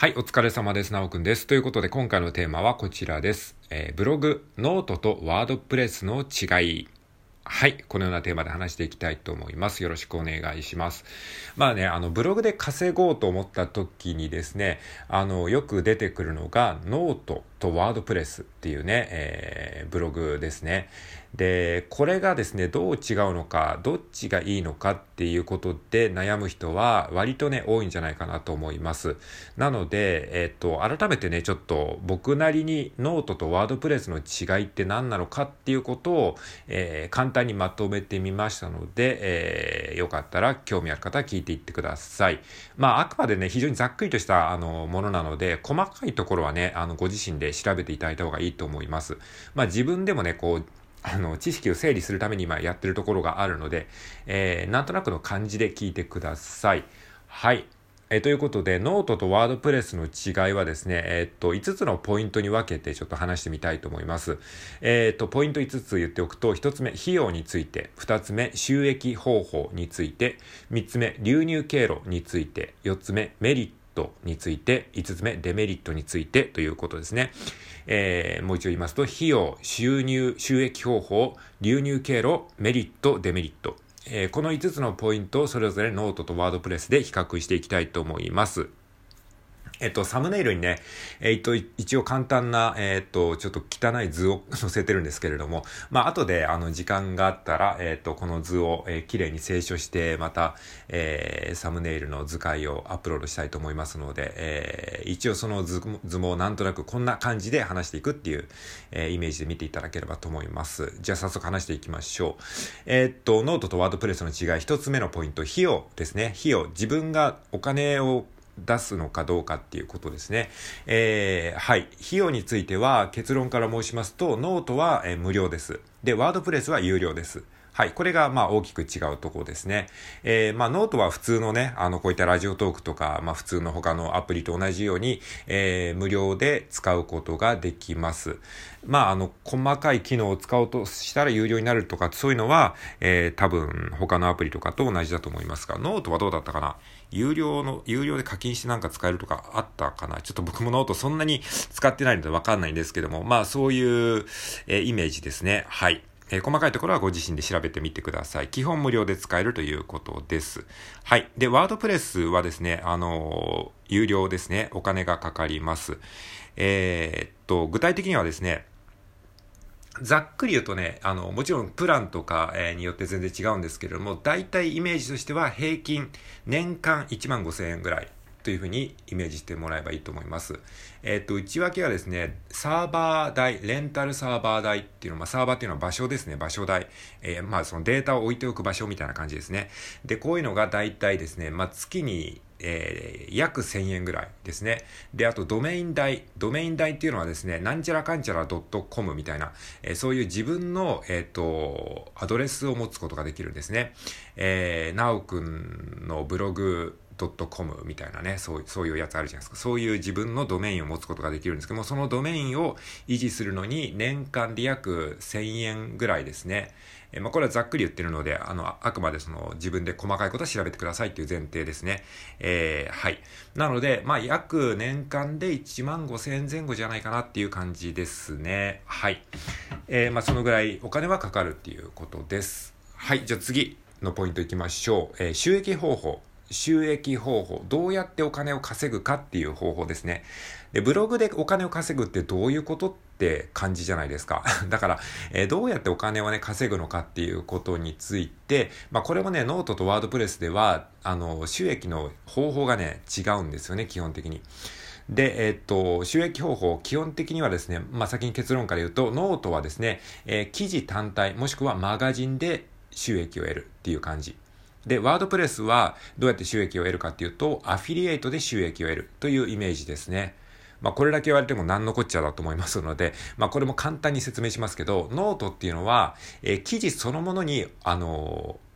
はい、お疲れ様です。なおくんです。ということで、今回のテーマはこちらです。えー、ブログ、ノートと WordPress の違い。はい。このようなテーマで話していきたいと思います。よろしくお願いします。まあね、あの、ブログで稼ごうと思った時にですね、あの、よく出てくるのが、ノートと WordPress っていうね、えー、ブログですね。で、これがですね、どう違うのか、どっちがいいのかっていうことで悩む人は割とね、多いんじゃないかなと思います。なので、えっ、と、改めてね、ちょっと僕なりにノートとワードプレスの違いって何なのかっていうことを、えー、簡単にまとめてみましたので、えー、よかったら興味ある方は聞いていってください。まあ、あくまでね、非常にざっくりとしたあのものなので、細かいところはね、あのご自身で調べていただいた方がいいと思います。まあ、自分でもね、こう、あの、知識を整理するために今やってるところがあるので、えー、なんとなくの感じで聞いてください。はい。えー、ということで、ノートと WordPress の違いはですね、えー、っと、5つのポイントに分けてちょっと話してみたいと思います。えー、っと、ポイント5つ言っておくと、1つ目、費用について、2つ目、収益方法について、3つ目、流入経路について、4つ目、メリットについて、5つ目、デメリットについてということですね。えー、もう一度言いますと、費用、収入、収益方法、流入経路、メリット、デメリット。えー、この5つのポイントをそれぞれノートと WordPress で比較していきたいと思います。えっと、サムネイルにね、えっと、一応簡単な、えっと、ちょっと汚い図を 載せてるんですけれども、まあ、後で、あの、時間があったら、えっと、この図を、えー、綺麗に清書して、また、えー、サムネイルの図解をアップロードしたいと思いますので、えー、一応その図図もなんとなくこんな感じで話していくっていう、えー、イメージで見ていただければと思います。じゃあ早速話していきましょう。えー、っと、ノートと WordPress の違い、一つ目のポイント、費用ですね。費用。自分がお金を出すのかどうかっていうことですね。えー、はい。費用については結論から申しますと、ノートは、えー、無料です。で、 WordPress は有料です。はい。これが、まあ、大きく違うところですね。えー、まあ、ノートは普通のね、あの、こういった Radiotalk とか、まあ、普通の他のアプリと同じように、えー、無料で使うことができます。まあ、あの、細かい機能を使おうとしたら有料になるとか、そういうのは、えー、多分、他のアプリとかと同じだと思いますが、ノートはどうだったかな？有料の、有料で課金してなんか使えるとかあったかな？ちょっと僕もノートそんなに使ってないのでわかんないんですけども、まあ、そういう、えー、イメージですね。はい。えー、細かいところはご自身で調べてみてください。基本無料で使えるということです。はい。で、 WordPress はですね、あのー、有料ですね。お金がかかります。えー、っと、具体的にはですね、ざっくり言うとね、あの、もちろんプランとか、え、によって全然違うんですけれども、大体イメージとしては平均年間1万5千円ぐらいというふうにイメージしてもらえばいいと思います。えっ、ー、と、内訳はですね、サーバー代、レンタルサーバー代っていうのは、まあ、サーバーっていうのは場所ですね、場所代。えー、まあ、そのデータを置いておく場所みたいな感じですね。で、こういうのが大体ですね、まあ、月にえー、約1000円ぐらいですね。で、あとドメイン代。ドメイン代っていうのはですね、なんちゃらかんちゃら .com みたいな、えー、そういう自分の、えっ、ー、と、アドレスを持つことができるんですね。えー、なおくんのブログ、.com みたいなね、そうそういうやつあるじゃないですか。そういう自分のドメインを持つことができるんですけども、そのドメインを維持するのに年間で約1000円ぐらいですね。え、まあ、これはざっくり言ってるので、あの、あくまでその自分で細かいことは調べてくださいっていう前提ですね。えー、はい。なので、まあ、約年間で1万5千円前後じゃないかなっていう感じですね。はい。えー、まあ、そのぐらいお金はかかるっていうことです。はい。じゃあ次のポイントいきましょう。え、収益方法。収益方法、どうやってお金を稼ぐかっていう方法ですね。で、ブログでお金を稼ぐってどういうことって感じじゃないですか。だから、えー、どうやってお金をね、稼ぐのかっていうことについて、まあこれもね、ノートと WordPress では、あの、収益の方法がね、違うんですよね、基本的に。で、えー、っと、収益方法、基本的にはですね、まあ先に結論から言うと、ノートはですね、えー、記事単体、もしくはマガジンで収益を得るっていう感じ。で、 WordPress はどうやって収益を得るかっていうと、アフィリエイトで収益を得るというイメージですね。まあ、これだけ言われても何のこっちゃだと思いますので、まあ、これも簡単に説明しますけど、ノートっていうのは、えー、記事そのものに、あのー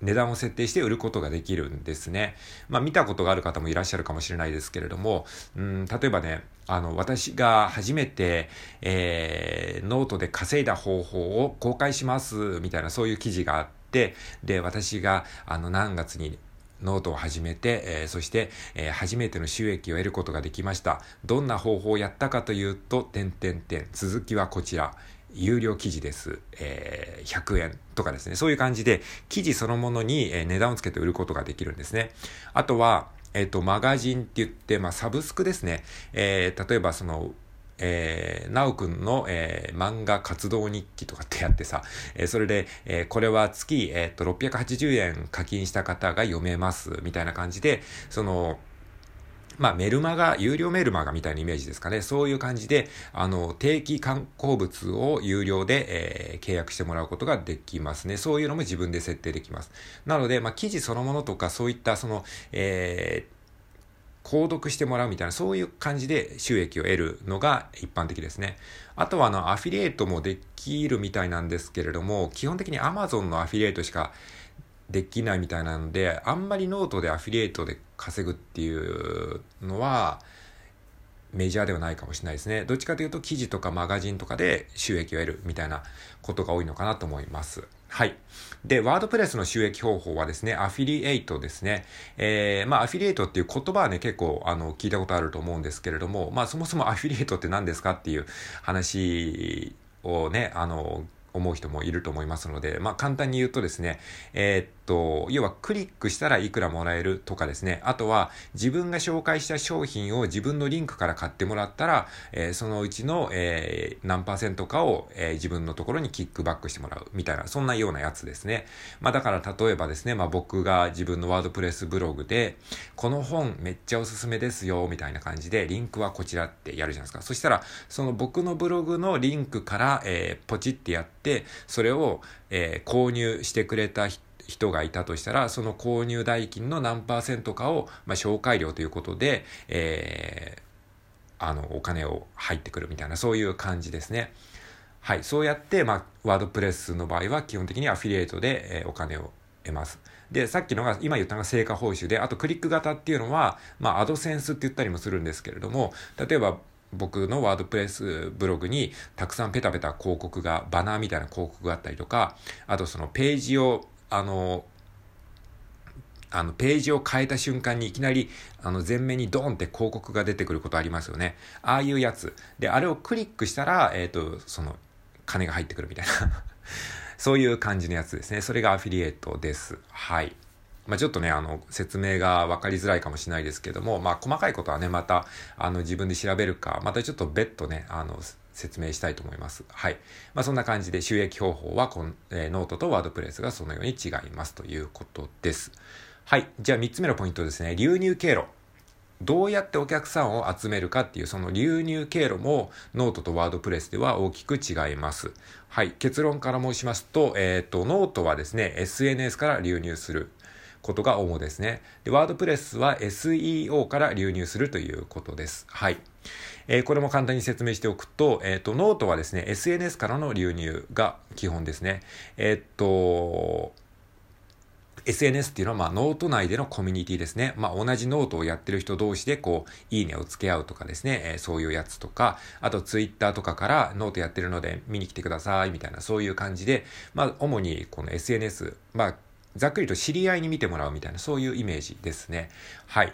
値段を設定して売ることができるんですね。まあ見たことがある方もいらっしゃるかもしれないですけれども、うん、例えばね、あの、私が初めて、えー、ノートで稼いだ方法を公開します、みたいなそういう記事があって、で、私が、あの、何月にノートを始めて、えー、そして、えー、初めての収益を得ることができました。どんな方法をやったかというと、点々点。続きはこちら。有料記事です。えー、100円とかですね。そういう感じで、記事そのものに、え値段をつけて売ることができるんですね。あとは、えっ、と、マガジンって言って、まあ、サブスクですね。え、例えばその、えー、なおくんの、えー、漫画活動日記とかってやってさ、えー、それで、えー、これは月、えー、っと、680円課金した方が読めます、みたいな感じで、その、まあ、メルマガ、有料メルマガみたいなイメージですかね。そういう感じで、あの、定期観光物を有料で、えー、契約してもらうことができますね。そういうのも自分で設定できます。なので、まあ、記事そのものとか、そういった、その、えー、購読してもらうみたいな、そういう感じで収益を得るのが一般的ですね。あとはあの、アフィリエイトもできるみたいなんですけれども、基本的に Amazon のアフィリエイトしかできないみたいなので、あんまりノートでアフィリエイトで稼ぐっていうのは、メジャーではないかもしれないですね。どっちかというと記事とかマガジンとかで収益を得るみたいなことが多いのかなと思います。はい。で、ワードプレスの収益方法はですね、アフィリエイトですね。えー、まあ、アフィリエイトっていう言葉はね、結構、あの、聞いたことあると思うんですけれども、まあ、そもそもアフィリエイトって何ですかっていう話をね、あの、思う人もいると思いますので、まあ、簡単に言うとですね、えー、っと、要はクリックしたらいくらもらえるとかですね、あとは自分が紹介した商品を自分のリンクから買ってもらったら、えー、そのうちの、えー、何パーセントかを、えー、自分のところにキックバックしてもらうみたいな、そんなようなやつですね。まあだから例えばですね、まあ僕が自分のワードプレスブログで、この本めっちゃおすすめですよ、みたいな感じで、リンクはこちらってやるじゃないですか。そしたら、その僕のブログのリンクから、えー、ポチってやって、それを、えー、購入してくれた人人がいたとしたら、その購入代金の何パーセントかを、まあ、紹介料ということで、えー、あの、お金を入ってくるみたいな、そういう感じですね。はい。そうやって、まあ、ワードプレスの場合は基本的にアフィリエイトで、えー、お金を得ます。で、さっきのが、今言ったのが成果報酬で、あとクリック型っていうのは、まあ、アドセンスって言ったりもするんですけれども、例えば、僕のワードプレスブログにたくさんペタペタ広告が、バナーみたいな広告があったりとか、あとそのページをあの、あの、ページを変えた瞬間にいきなり、あの、前面にドーンって広告が出てくることありますよね。ああいうやつ。で、あれをクリックしたら、えっ、ー、と、その、金が入ってくるみたいな そういう感じのやつですね。それがアフィリエイトです。はい。まあ、ちょっとね、あの、説明が分かりづらいかもしれないですけども、まあ、細かいことはね、また、あの、自分で調べるか、またちょっと別途ね、あの、説明したいと思います。はい。まあ、そんな感じで収益方法はこの、えー、ノートとワードプレスがそのように違いますということです。はい。じゃあ3つ目のポイントですね。流入経路。どうやってお客さんを集めるかっていうその流入経路もノートとワードプレスでは大きく違います。はい。結論から申しますと、えっ、ー、と、ノートはですね、SNS から流入することが主ですね。で、 WordPress は SEO から流入するということです。はい。えー、これも簡単に説明しておくと、えっ、ー、と、ノートはですね、SNS からの流入が基本ですね。えっ、と、SNS っていうのは、まあ、ノート内でのコミュニティですね。まあ、同じノートをやってる人同士で、こう、いいねをつけ合うとかですね、えー、そういうやつとか、あと、ツイッターとかからノートやってるので見に来てください、みたいな、そういう感じで、まあ、主にこの SNS、まあ、ざっくりと知り合いに見てもらうみたいな、そういうイメージですね。はい。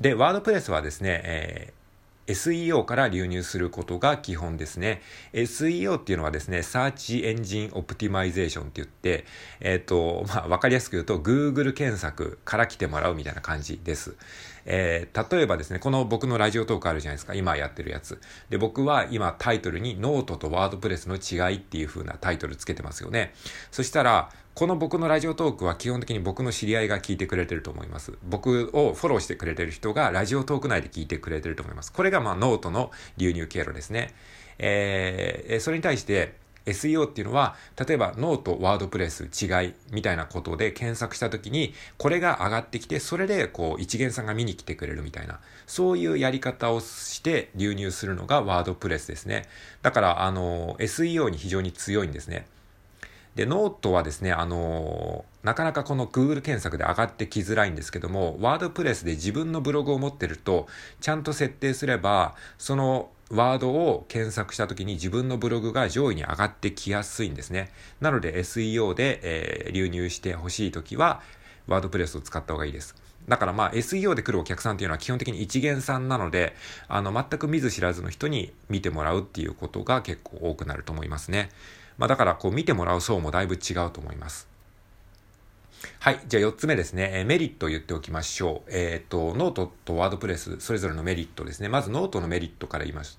で、 WordPress はですね、えー SEO から流入することが基本ですね。SEO っていうのはですね、Search Engine Optimization って言って、えっ、ー、と、まあ、わかりやすく言うと、Google 検索から来てもらうみたいな感じです。えー、例えばですね、この僕の Radiotalk あるじゃないですか、今やってるやつ。で、僕は今タイトルにノートと WordPress の違いっていう風なタイトルつけてますよね。そしたら、この僕の Radiotalk は基本的に僕の知り合いが聞いてくれてると思います。僕をフォローしてくれてる人が Radiotalk 内で聞いてくれてると思います。これがまあノートの流入経路ですね。えー、それに対して、SEO っていうのは、例えば note、WordPress、違いみたいなことで検索したときに、これが上がってきて、それでこう一見さんが見に来てくれるみたいな、そういうやり方をして流入するのが WordPress ですね。だから、あの、SEO に非常に強いんですね。で、ノートはですね、あのー、なかなかこの Google 検索で上がってきづらいんですけども、 WordPress で自分のブログを持ってると、ちゃんと設定すれば、そのワードを検索した時に自分のブログが上位に上がってきやすいんですね。なので SEO で、えー、流入してほしい時は、 WordPress を使った方がいいです。だからまあ SEO で来るお客さんっていうのは基本的に一見さんなので、あの全く見ず知らずの人に見てもらうっていうことが結構多くなると思いますね。まあだからこう見てもらう層もだいぶ違うと思います。はい。じゃあ4つ目ですね。えメリットを言っておきましょう。えっ、ー、と、ノートと WordPress、それぞれのメリットですね。まずノートのメリットから言います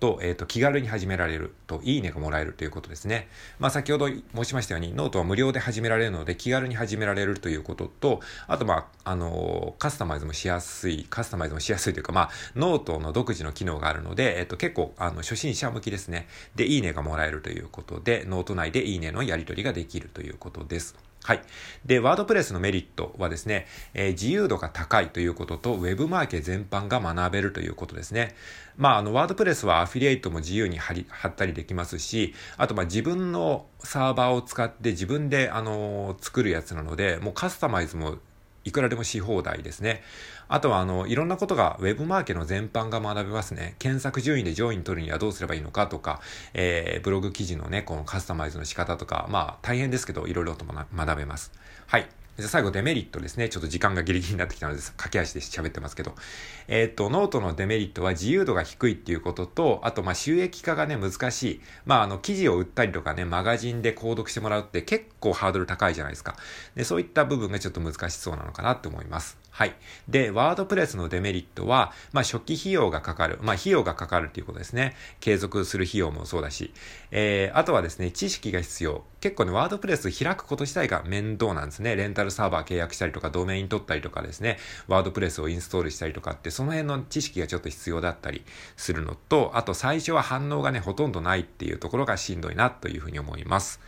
と、えっ、ー、と、気軽に始められると、いいねがもらえるということですね。まあ、先ほど申しましたように、ノートは無料で始められるので、気軽に始められるということと、あと、まあ、あのカスタマイズもしやすい、カスタマイズもしやすいというか、まあ、ノートの独自の機能があるので、えっ、と、結構、あの、初心者向きですね。で、いいねがもらえるということで、ノート内でいいねのやり取りができるということです。はい。で、 WordPress のメリットはですね、えー、自由度が高いということと、ウェブマーケ全般が学べるということですね。まあ、あの、ワードプレスはアフィリエイトも自由に貼り、貼ったりできますし、あと、まあ、自分のサーバーを使って自分で、あのー、作るやつなので、もうカスタマイズもいくらでもし放題ですね。あとは、あの、いろんなことが、ウェブマーケの全般が学べますね。検索順位で上位に取るにはどうすればいいのかとか、えー、ブログ記事のね、このカスタマイズの仕方とか、まあ、大変ですけど、いろいろと学べます。はい。じゃ最後デメリットですね。ちょっと時間がギリギリになってきたので、駆け足で喋ってますけど。えっ、ー、と、ノートのデメリットは自由度が低いっていうことと、あと、ま、収益化がね、難しい。まあ、あの、記事を売ったりとかね、マガジンで購読してもらうって結構ハードル高いじゃないですか。で、そういった部分がちょっと難しそうなのかなって思います。はい。で、 WordPress のデメリットは、まあ、初期費用がかかる。まあ、費用がかかるっていうことですね。継続する費用もそうだし。えー、あとはですね、知識が必要。結構ね、 WordPress 開くこと自体が面倒なんですね。レンタルサーバー契約したりとか、ドメイン取ったりとかですね、WordPress をインストールしたりとかって、その辺の知識がちょっと必要だったりするのと、あと最初は反応がね、ほとんどないっていうところがしんどいなというふうに思います。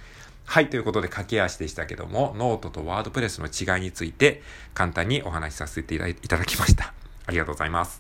はい、ということで駆け足でしたけども、ノートと WordPress の違いについて簡単にお話しさせていただきました。ありがとうございます。